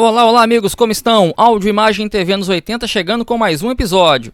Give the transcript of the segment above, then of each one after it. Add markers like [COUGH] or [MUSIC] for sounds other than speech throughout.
Olá, olá amigos, como estão? Áudio, imagem, TV nos 80 chegando com mais um episódio.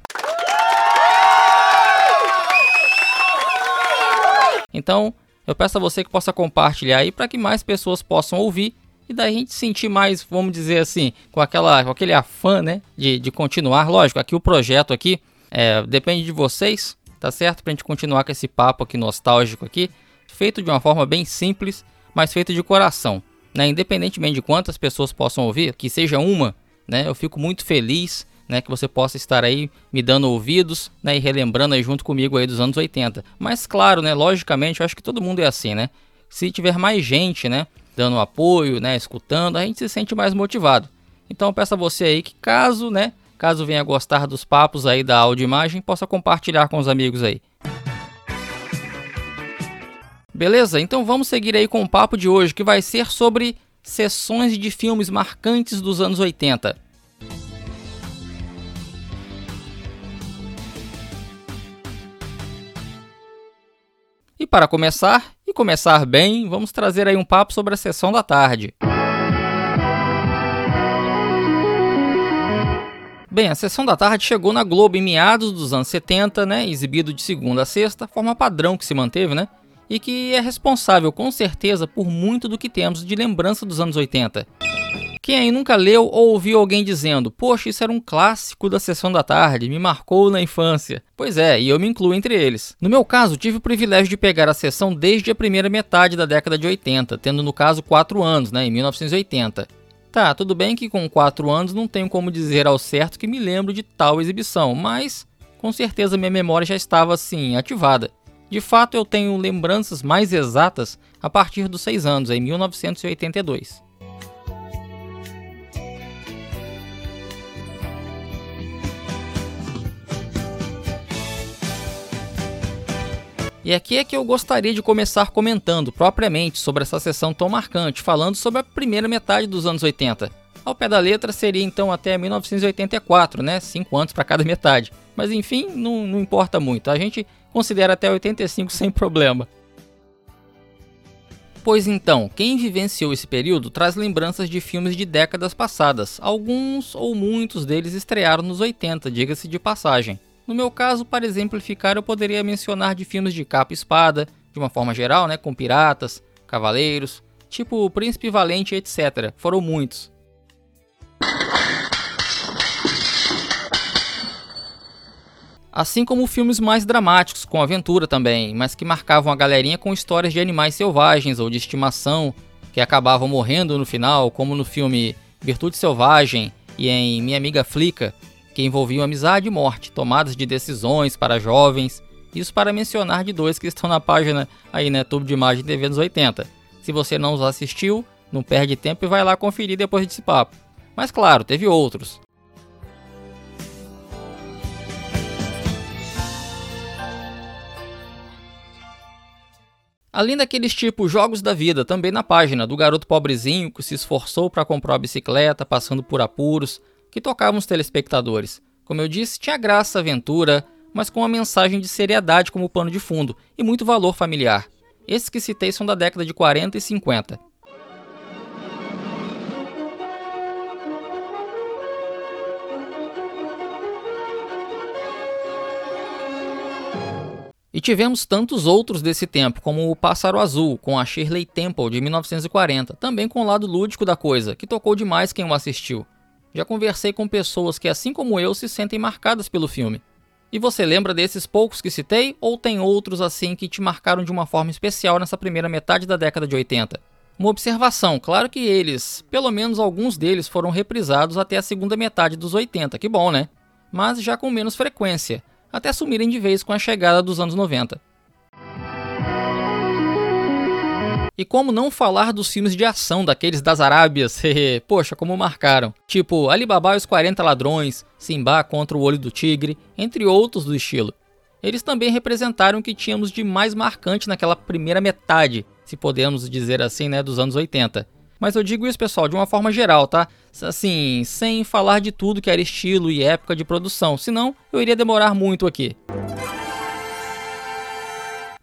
Então, eu peço a você que possa compartilhar aí para que mais pessoas possam ouvir e daí a gente sentir mais, vamos dizer assim, com, aquela, com aquele afã, né, de, de continuar. Lógico, aqui o projeto aqui é, depende de vocês, tá certo? Pra gente continuar com esse papo aqui nostálgico aqui, feito de uma forma bem simples, mas feito de coração né, independentemente de quantas pessoas possam ouvir, que seja uma, né, eu fico muito feliz né, que você possa estar aí me dando ouvidos né, e relembrando aí junto comigo aí dos anos 80. Mas claro, né, logicamente, eu acho que todo mundo é assim, né? Se tiver mais gente, né, dando apoio, né, escutando, a gente se sente mais motivado. Então eu peço a você aí que caso, né, caso venha gostar dos papos aí da áudio imagem, possa compartilhar com os amigos aí. Beleza? Então vamos seguir aí com o papo de hoje, que vai ser sobre sessões de filmes marcantes dos anos 80. E para começar, e começar bem, vamos trazer aí um papo sobre a sessão da tarde. Bem, a sessão da tarde chegou na Globo em meados dos anos 70, né, exibido de segunda a sexta, forma padrão que se manteve, né? E que é responsável com certeza por muito do que temos de lembrança dos anos 80. Quem aí nunca leu ou ouviu alguém dizendo: Poxa, isso era um clássico da sessão da tarde, me marcou na infância? Pois é, e eu me incluo entre eles. No meu caso, tive o privilégio de pegar a sessão desde a primeira metade da década de 80, tendo no caso 4 anos, né, em 1980. Tá, tudo bem que com 4 anos não tenho como dizer ao certo que me lembro de tal exibição, mas com certeza minha memória já estava assim ativada. De fato, eu tenho lembranças mais exatas a partir dos 6 anos, em 1982. E aqui é que eu gostaria de começar comentando propriamente sobre essa sessão tão marcante, falando sobre a primeira metade dos anos 80. Ao pé da letra seria então até 1984, né? Cinco anos para cada metade. Mas enfim, não, não importa muito. A gente considera até 85 sem problema. Pois então, quem vivenciou esse período traz lembranças de filmes de décadas passadas. Alguns ou muitos deles estrearam nos 80, diga-se de passagem. No meu caso, para exemplificar, eu poderia mencionar de filmes de capa e espada, de uma forma geral, né, com piratas, cavaleiros, tipo Príncipe Valente, etc. Foram muitos. Assim como filmes mais dramáticos, com aventura também, mas que marcavam a galerinha com histórias de animais selvagens ou de estimação, que acabavam morrendo no final, como no filme Virtude Selvagem e em Minha Amiga Flica, que envolviam amizade e morte, tomadas de decisões para jovens, isso para mencionar de dois que estão na página aí, né, Tubo de Imagem TV dos 80. Se você não os assistiu, não perde tempo e vai lá conferir depois desse papo. Mas claro, teve outros. Além daqueles tipos jogos da vida, também na página do garoto pobrezinho que se esforçou para comprar a bicicleta, passando por apuros, que tocavam os telespectadores. Como eu disse, tinha graça, aventura, mas com uma mensagem de seriedade como pano de fundo e muito valor familiar. Esses que citei são da década de 40 e 50. E tivemos tantos outros desse tempo, como o Pássaro Azul, com a Shirley Temple de 1940, também com o lado lúdico da coisa, que tocou demais quem o assistiu. Já conversei com pessoas que, assim como eu, se sentem marcadas pelo filme. E você lembra desses poucos que citei, ou tem outros assim que te marcaram de uma forma especial nessa primeira metade da década de 80? Uma observação, claro que eles, pelo menos alguns deles, foram reprisados até a segunda metade dos 80, que bom, né? Mas já com menos frequência até sumirem de vez com a chegada dos anos 90. E como não falar dos filmes de ação daqueles das Arábias, [LAUGHS] poxa, como marcaram. Tipo Alibaba e os 40 Ladrões, Simba contra o Olho do Tigre, entre outros do estilo. Eles também representaram o que tínhamos de mais marcante naquela primeira metade, se podemos dizer assim, né, dos anos 80. Mas eu digo isso, pessoal, de uma forma geral, tá? Assim, sem falar de tudo que era estilo e época de produção, senão eu iria demorar muito aqui.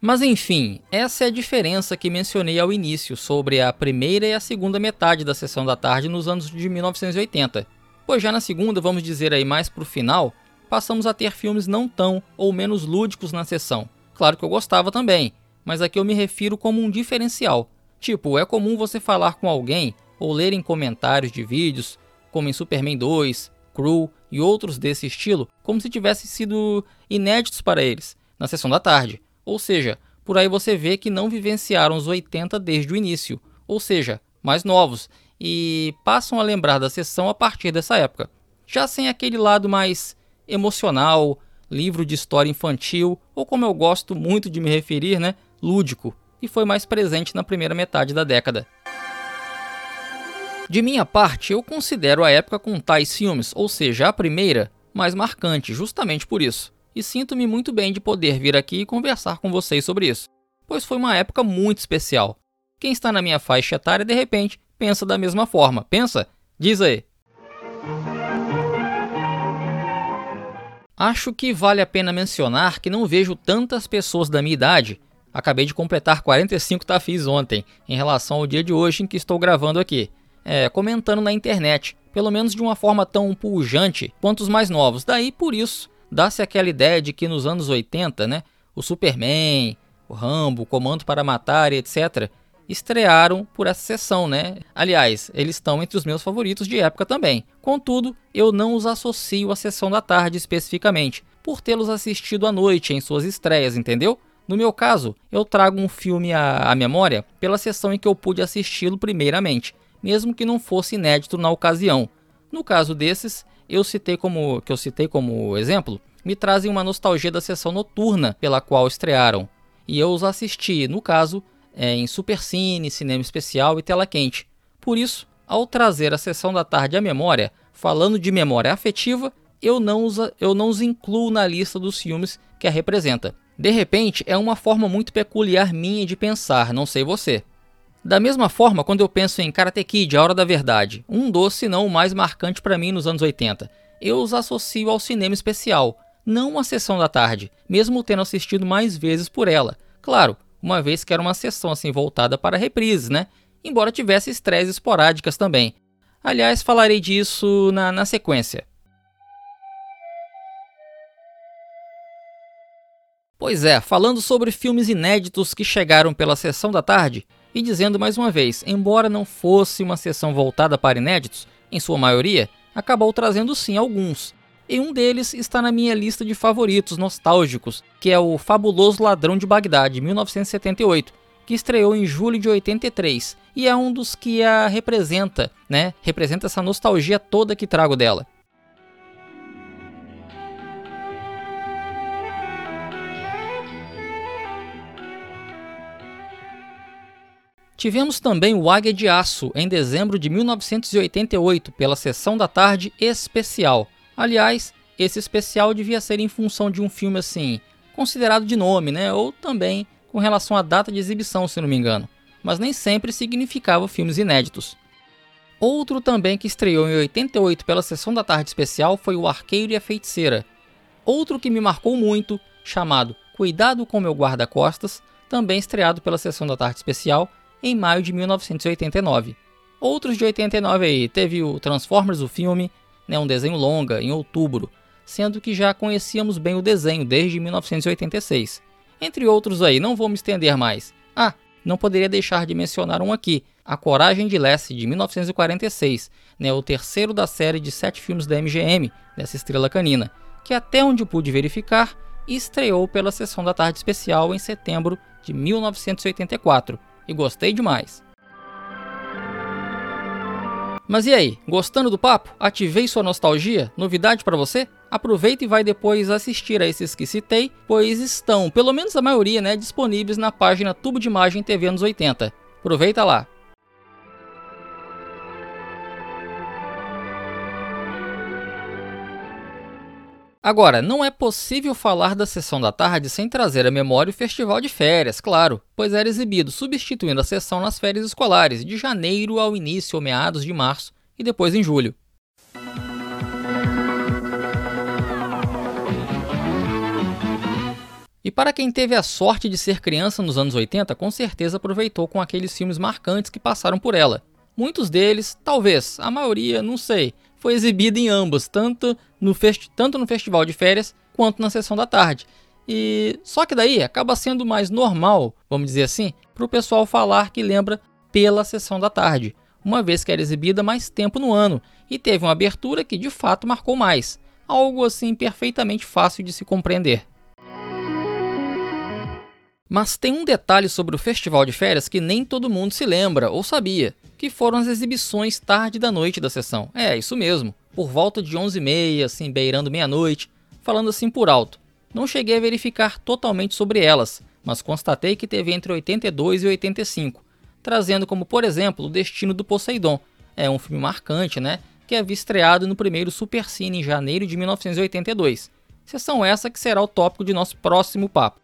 Mas enfim, essa é a diferença que mencionei ao início sobre a primeira e a segunda metade da sessão da tarde nos anos de 1980. Pois já na segunda, vamos dizer aí mais pro final, passamos a ter filmes não tão ou menos lúdicos na sessão. Claro que eu gostava também, mas aqui eu me refiro como um diferencial. Tipo, é comum você falar com alguém ou ler em comentários de vídeos, como em Superman 2, Crew e outros desse estilo, como se tivessem sido inéditos para eles, na sessão da tarde. Ou seja, por aí você vê que não vivenciaram os 80 desde o início, ou seja, mais novos, e passam a lembrar da sessão a partir dessa época. Já sem aquele lado mais emocional, livro de história infantil, ou como eu gosto muito de me referir, né, lúdico, e foi mais presente na primeira metade da década. De minha parte, eu considero a época com tais filmes, ou seja, a primeira, mais marcante, justamente por isso. E sinto-me muito bem de poder vir aqui e conversar com vocês sobre isso, pois foi uma época muito especial. Quem está na minha faixa etária de repente pensa da mesma forma. Pensa? Diz aí. Acho que vale a pena mencionar que não vejo tantas pessoas da minha idade Acabei de completar 45 tafis ontem, em relação ao dia de hoje em que estou gravando aqui. É, comentando na internet, pelo menos de uma forma tão pujante quanto os mais novos. Daí, por isso, dá-se aquela ideia de que nos anos 80, né, o Superman, o Rambo, o Comando para Matar etc., estrearam por essa sessão, né? Aliás, eles estão entre os meus favoritos de época também. Contudo, eu não os associo à sessão da tarde especificamente, por tê-los assistido à noite em suas estreias, entendeu? No meu caso, eu trago um filme à, à memória pela sessão em que eu pude assisti-lo primeiramente, mesmo que não fosse inédito na ocasião. No caso desses, eu citei como que eu citei como exemplo, me trazem uma nostalgia da sessão noturna pela qual estrearam, e eu os assisti, no caso, é, em Supercine, cinema especial e tela quente. Por isso, ao trazer a sessão da tarde à memória, falando de memória afetiva, eu não os, eu não os incluo na lista dos filmes que a representa. De repente, é uma forma muito peculiar minha de pensar, não sei você. Da mesma forma, quando eu penso em Karate Kid, A Hora da Verdade, um dos, se não o mais marcante para mim nos anos 80, eu os associo ao cinema especial, não à sessão da tarde, mesmo tendo assistido mais vezes por ela. Claro, uma vez que era uma sessão assim voltada para reprises, né? Embora tivesse estreias esporádicas também. Aliás, falarei disso na, na sequência. Pois é, falando sobre filmes inéditos que chegaram pela sessão da tarde, e dizendo mais uma vez, embora não fosse uma sessão voltada para inéditos, em sua maioria, acabou trazendo sim alguns. E um deles está na minha lista de favoritos nostálgicos, que é o Fabuloso Ladrão de Bagdá, de 1978, que estreou em julho de 83, e é um dos que a representa, né? Representa essa nostalgia toda que trago dela. Tivemos também o Águia de Aço em dezembro de 1988 pela sessão da tarde especial. Aliás, esse especial devia ser em função de um filme assim, considerado de nome, né? Ou também com relação à data de exibição, se não me engano. Mas nem sempre significava filmes inéditos. Outro também que estreou em 88 pela sessão da tarde especial foi O Arqueiro e a Feiticeira. Outro que me marcou muito, chamado Cuidado com meu guarda-costas, também estreado pela sessão da tarde especial em maio de 1989. Outros de 89 aí, teve o Transformers, o filme, né, um desenho longa, em outubro, sendo que já conhecíamos bem o desenho desde 1986. Entre outros aí, não vou me estender mais. Ah, não poderia deixar de mencionar um aqui, A Coragem de Lassie, de 1946, né, o terceiro da série de sete filmes da MGM, dessa estrela canina, que até onde pude verificar, estreou pela sessão da tarde especial em setembro de 1984 e gostei demais. Mas e aí, gostando do papo? Ativei sua nostalgia? Novidade para você? Aproveita e vai depois assistir a esses que citei, pois estão, pelo menos a maioria, né, disponíveis na página Tubo de Imagem TV anos 80. Aproveita lá. Agora, não é possível falar da sessão da tarde sem trazer à memória o festival de férias, claro, pois era exibido substituindo a sessão nas férias escolares, de janeiro ao início ou meados de março e depois em julho. E para quem teve a sorte de ser criança nos anos 80, com certeza aproveitou com aqueles filmes marcantes que passaram por ela. Muitos deles, talvez, a maioria, não sei, foi exibida em ambos, tanto no, tanto no festival de férias quanto na sessão da tarde. E só que daí acaba sendo mais normal, vamos dizer assim, para o pessoal falar que lembra pela sessão da tarde, uma vez que era exibida mais tempo no ano e teve uma abertura que de fato marcou mais, algo assim perfeitamente fácil de se compreender. Mas tem um detalhe sobre o festival de férias que nem todo mundo se lembra ou sabia, que foram as exibições tarde da noite da sessão. É, isso mesmo, por volta de 11h30, assim, beirando meia-noite, falando assim por alto. Não cheguei a verificar totalmente sobre elas, mas constatei que teve entre 82 e 85, trazendo como, por exemplo, O Destino do Poseidon. É um filme marcante, né? Que havia estreado no primeiro Supercine em janeiro de 1982. Sessão essa que será o tópico de nosso próximo papo.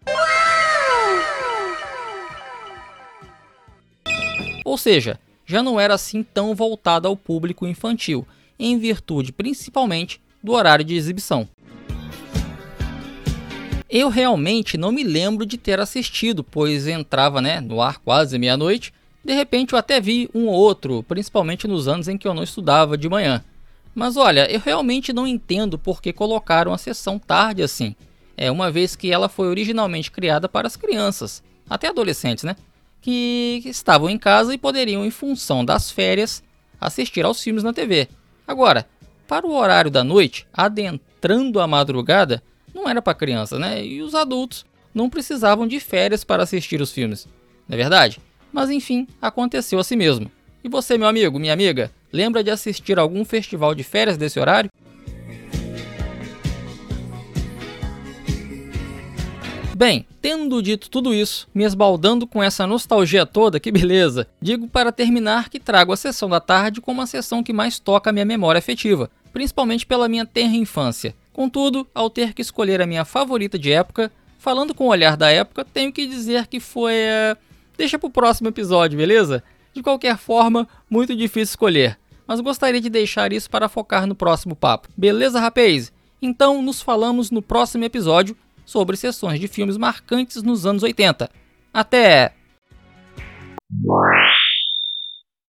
Ou seja, já não era assim tão voltada ao público infantil, em virtude principalmente do horário de exibição. Eu realmente não me lembro de ter assistido, pois entrava né, no ar quase meia-noite. De repente eu até vi um ou outro, principalmente nos anos em que eu não estudava de manhã. Mas olha, eu realmente não entendo por que colocaram a sessão tarde assim. É uma vez que ela foi originalmente criada para as crianças, até adolescentes, né? Que estavam em casa e poderiam, em função das férias, assistir aos filmes na TV. Agora, para o horário da noite, adentrando a madrugada, não era para criança, né? E os adultos não precisavam de férias para assistir os filmes, não é verdade? Mas enfim, aconteceu assim mesmo. E você, meu amigo, minha amiga, lembra de assistir algum festival de férias desse horário? Bem, tendo dito tudo isso, me esbaldando com essa nostalgia toda, que beleza, digo para terminar que trago a sessão da tarde como a sessão que mais toca a minha memória afetiva, principalmente pela minha tenra infância. Contudo, ao ter que escolher a minha favorita de época, falando com o olhar da época, tenho que dizer que foi. Uh... Deixa pro próximo episódio, beleza? De qualquer forma, muito difícil escolher, mas gostaria de deixar isso para focar no próximo papo. Beleza, rapaz? Então, nos falamos no próximo episódio sobre sessões de filmes marcantes nos anos 80. Até!